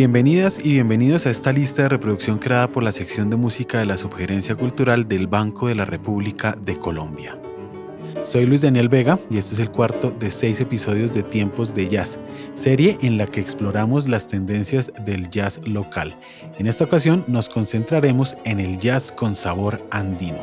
Bienvenidas y bienvenidos a esta lista de reproducción creada por la sección de música de la Subgerencia Cultural del Banco de la República de Colombia. Soy Luis Daniel Vega y este es el cuarto de seis episodios de Tiempos de Jazz, serie en la que exploramos las tendencias del jazz local. En esta ocasión nos concentraremos en el jazz con sabor andino.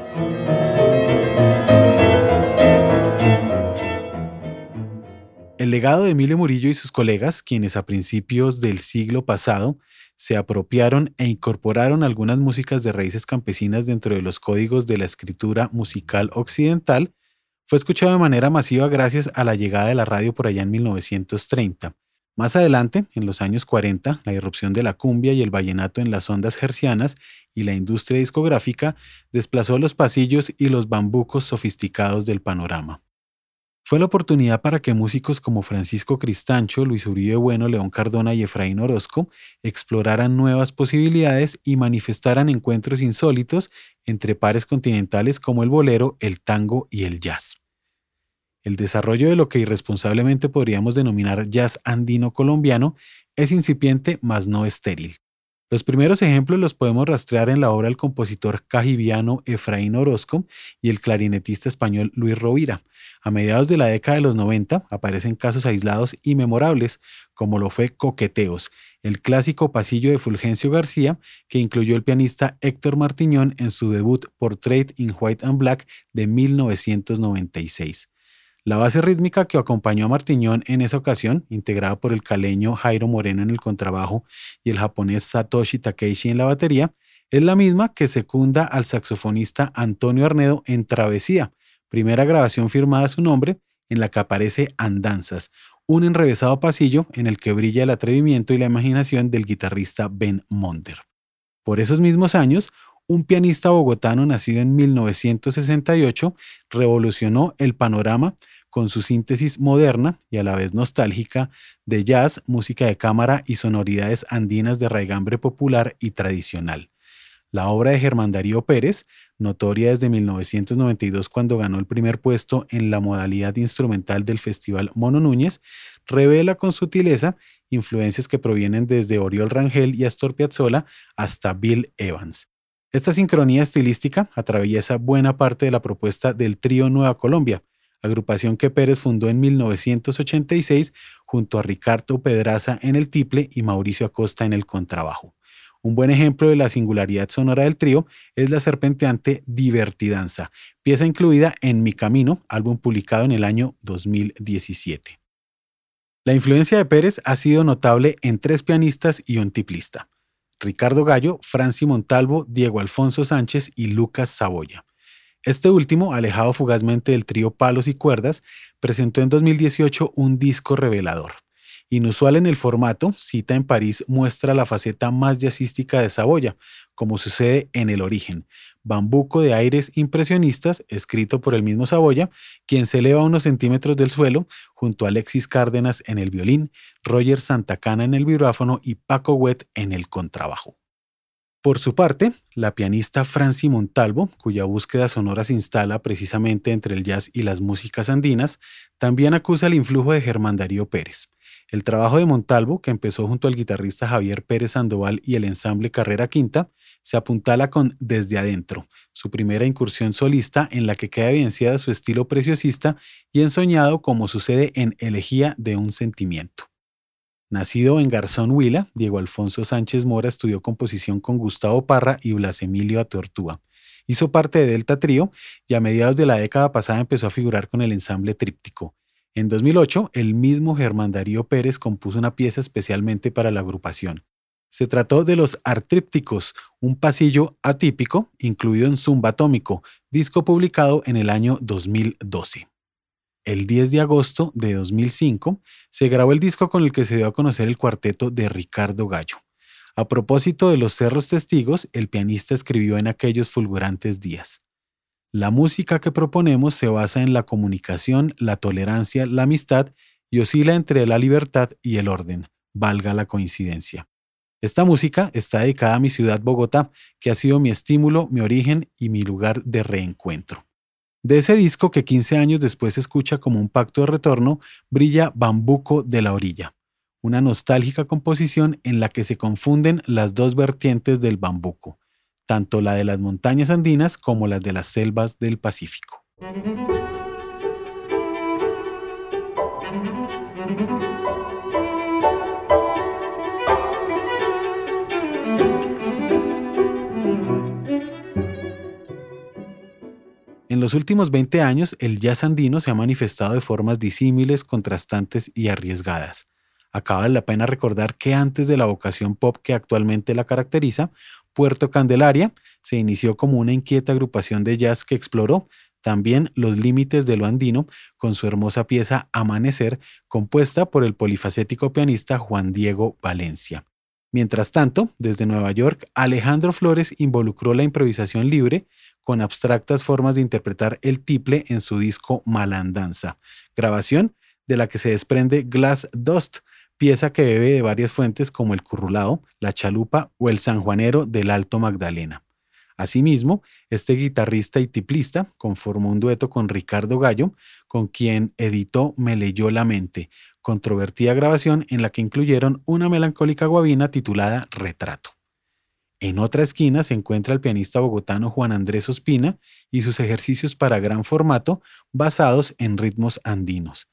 El legado de Emilio Murillo y sus colegas, quienes a principios del siglo pasado se apropiaron e incorporaron algunas músicas de raíces campesinas dentro de los códigos de la escritura musical occidental, fue escuchado de manera masiva gracias a la llegada de la radio por allá en 1930. Más adelante, en los años 40, la irrupción de la cumbia y el vallenato en las ondas hercianas y la industria discográfica desplazó los pasillos y los bambucos sofisticados del panorama. Fue la oportunidad para que músicos como Francisco Cristancho, Luis Uribe Bueno, León Cardona y Efraín Orozco exploraran nuevas posibilidades y manifestaran encuentros insólitos entre pares continentales como el bolero, el tango y el jazz. El desarrollo de lo que irresponsablemente podríamos denominar jazz andino colombiano es incipiente mas no estéril. Los primeros ejemplos los podemos rastrear en la obra del compositor cajiviano Efraín Orozco y el clarinetista español Luis Rovira, a mediados de la década de los 90 aparecen casos aislados y memorables, como lo fue Coqueteos, el clásico pasillo de Fulgencio García, que incluyó el pianista Héctor Martiñón en su debut Portrait in White and Black de 1996. La base rítmica que acompañó a Martiñón en esa ocasión, integrada por el caleño Jairo Moreno en el contrabajo y el japonés Satoshi Takeishi en la batería, es la misma que secunda al saxofonista Antonio Arnedo en Travesía, primera grabación firmada a su nombre en la que aparece Andanzas, un enrevesado pasillo en el que brilla el atrevimiento y la imaginación del guitarrista Ben Monder. Por esos mismos años, un pianista bogotano nacido en 1968 revolucionó el panorama con su síntesis moderna y a la vez nostálgica de jazz, música de cámara y sonoridades andinas de raigambre popular y tradicional. La obra de Germán Darío Pérez notoria desde 1992 cuando ganó el primer puesto en la modalidad instrumental del Festival Mono Núñez, revela con sutileza influencias que provienen desde Oriol Rangel y Astor Piazzolla hasta Bill Evans. Esta sincronía estilística atraviesa buena parte de la propuesta del trío Nueva Colombia, agrupación que Pérez fundó en 1986 junto a Ricardo Pedraza en el tiple y Mauricio Acosta en el contrabajo. Un buen ejemplo de la singularidad sonora del trío es la serpenteante Divertidanza, pieza incluida en Mi Camino, álbum publicado en el año 2017. La influencia de Pérez ha sido notable en tres pianistas y un tiplista. Ricardo Gallo, Franci Montalvo, Diego Alfonso Sánchez y Lucas Saboya. Este último, alejado fugazmente del trío Palos y Cuerdas, presentó en 2018 un disco revelador. Inusual en el formato, Cita en París muestra la faceta más jazzística de Saboya, como sucede en El Origen, bambuco de aires impresionistas, escrito por el mismo Saboya, quien se eleva unos centímetros del suelo, junto a Alexis Cárdenas en el violín, Roger Santacana en el vibráfono y Paco Wet en el contrabajo. Por su parte, la pianista Franci Montalvo, cuya búsqueda sonora se instala precisamente entre el jazz y las músicas andinas, también acusa el influjo de Germán Darío Pérez. El trabajo de Montalvo, que empezó junto al guitarrista Javier Pérez Sandoval y el ensamble Carrera Quinta, se apuntala con Desde Adentro, su primera incursión solista en la que queda evidenciada su estilo preciosista y ensoñado como sucede en Elegía de un Sentimiento. Nacido en Garzón Huila, Diego Alfonso Sánchez Mora estudió composición con Gustavo Parra y Blas Emilio Atortúa. Hizo parte de Delta Trío y a mediados de la década pasada empezó a figurar con el ensamble Tríptico, en 2008, el mismo Germán Darío Pérez compuso una pieza especialmente para la agrupación. Se trató de Los Artrípticos, un pasillo atípico incluido en Zumba Atómico, disco publicado en el año 2012. El 10 de agosto de 2005 se grabó el disco con el que se dio a conocer el cuarteto de Ricardo Gallo. A propósito de los cerros testigos, el pianista escribió en aquellos fulgurantes días. La música que proponemos se basa en la comunicación, la tolerancia, la amistad y oscila entre la libertad y el orden, valga la coincidencia. Esta música está dedicada a mi ciudad Bogotá, que ha sido mi estímulo, mi origen y mi lugar de reencuentro. De ese disco que 15 años después se escucha como un pacto de retorno, brilla Bambuco de la Orilla, una nostálgica composición en la que se confunden las dos vertientes del bambuco, tanto la de las montañas andinas como las de las selvas del Pacífico. Los últimos 20 años, el jazz andino se ha manifestado de formas disímiles, contrastantes y arriesgadas. Acaba la pena recordar que antes de la vocación pop que actualmente la caracteriza, Puerto Candelaria se inició como una inquieta agrupación de jazz que exploró también los límites de lo andino con su hermosa pieza Amanecer, compuesta por el polifacético pianista Juan Diego Valencia. Mientras tanto, desde Nueva York, Alejandro Flores involucró la improvisación libre con abstractas formas de interpretar el tiple en su disco Malandanza, grabación de la que se desprende Glass Dust, pieza que bebe de varias fuentes como el currulao, la chalupa o el sanjuanero del Alto Magdalena. Asimismo, este guitarrista y tiplista conformó un dueto con Ricardo Gallo, con quien editó Me leyó la mente, controvertida grabación en la que incluyeron una melancólica guabina titulada Retrato. En otra esquina se encuentra el pianista bogotano Juan Andrés Ospina y sus ejercicios para gran formato basados en ritmos andinos.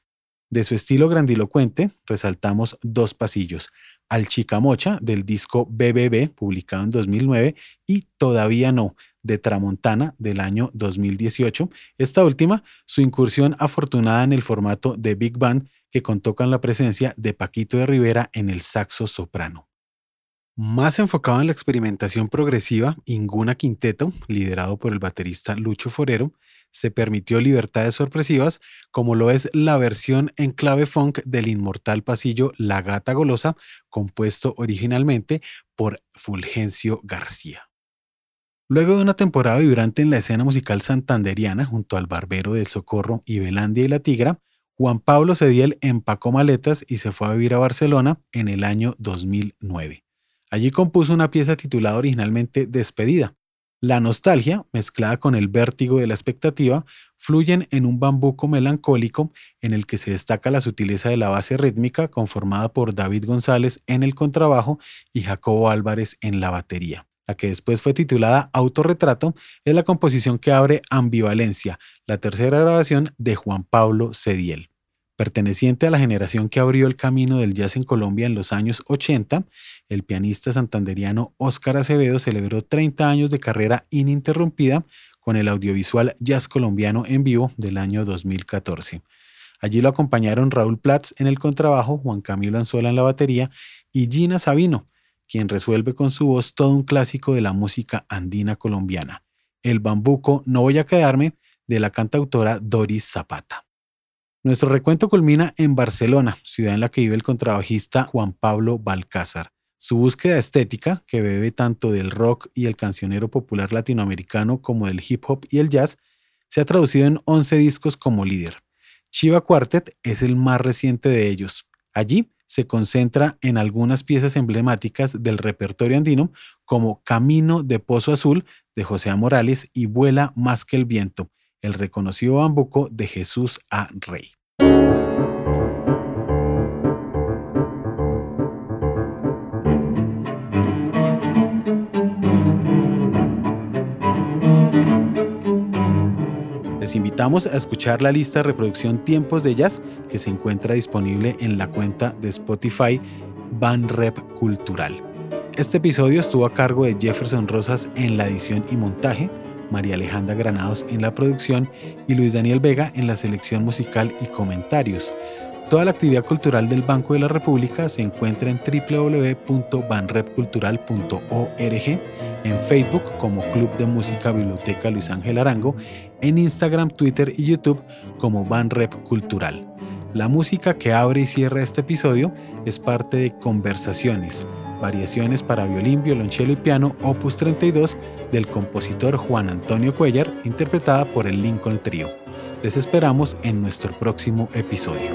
De su estilo grandilocuente, resaltamos dos pasillos, Al Chicamocha del disco BBB, publicado en 2009, y Todavía no, de Tramontana del año 2018. Esta última, su incursión afortunada en el formato de Big Band, que contó con la presencia de Paquito de Rivera en el saxo soprano. Más enfocado en la experimentación progresiva, Inguna Quinteto, liderado por el baterista Lucho Forero, se permitió libertades sorpresivas, como lo es la versión en clave funk del inmortal pasillo La Gata Golosa, compuesto originalmente por Fulgencio García. Luego de una temporada vibrante en la escena musical santanderiana junto al Barbero del Socorro y Belandia y la Tigra, Juan Pablo Cediel empacó maletas y se fue a vivir a Barcelona en el año 2009. Allí compuso una pieza titulada originalmente Despedida. La nostalgia, mezclada con el vértigo de la expectativa, fluyen en un bambuco melancólico en el que se destaca la sutileza de la base rítmica conformada por David González en el contrabajo y Jacobo Álvarez en la batería. La que después fue titulada Autorretrato es la composición que abre Ambivalencia, la tercera grabación de Juan Pablo Cediel. Perteneciente a la generación que abrió el camino del jazz en Colombia en los años 80, el pianista santanderiano Óscar Acevedo celebró 30 años de carrera ininterrumpida con el audiovisual Jazz Colombiano en vivo del año 2014. Allí lo acompañaron Raúl Platz en el contrabajo, Juan Camilo Anzuela en la batería y Gina Sabino, quien resuelve con su voz todo un clásico de la música andina colombiana, El bambuco No voy a quedarme, de la cantautora Doris Zapata. Nuestro recuento culmina en Barcelona, ciudad en la que vive el contrabajista Juan Pablo Balcázar. Su búsqueda estética, que bebe tanto del rock y el cancionero popular latinoamericano como del hip hop y el jazz, se ha traducido en 11 discos como líder. Chiva Quartet es el más reciente de ellos. Allí se concentra en algunas piezas emblemáticas del repertorio andino como Camino de Pozo Azul de José Morales y Vuela más que el viento, el reconocido bambuco de Jesús A. Rey. Invitamos a escuchar la lista de reproducción Tiempos de Jazz que se encuentra disponible en la cuenta de Spotify Rep Cultural. Este episodio estuvo a cargo de Jefferson Rosas en la edición y montaje María Alejandra Granados en la producción y Luis Daniel Vega en la selección musical y comentarios. Toda la actividad cultural del Banco de la República se encuentra en www.banrepcultural.org, en Facebook como Club de Música Biblioteca Luis Ángel Arango, en Instagram, Twitter y YouTube como Banrep Cultural. La música que abre y cierra este episodio es parte de Conversaciones, variaciones para violín, violonchelo y piano, opus 32 del compositor Juan Antonio Cuellar, interpretada por el Lincoln Trio. Les esperamos en nuestro próximo episodio.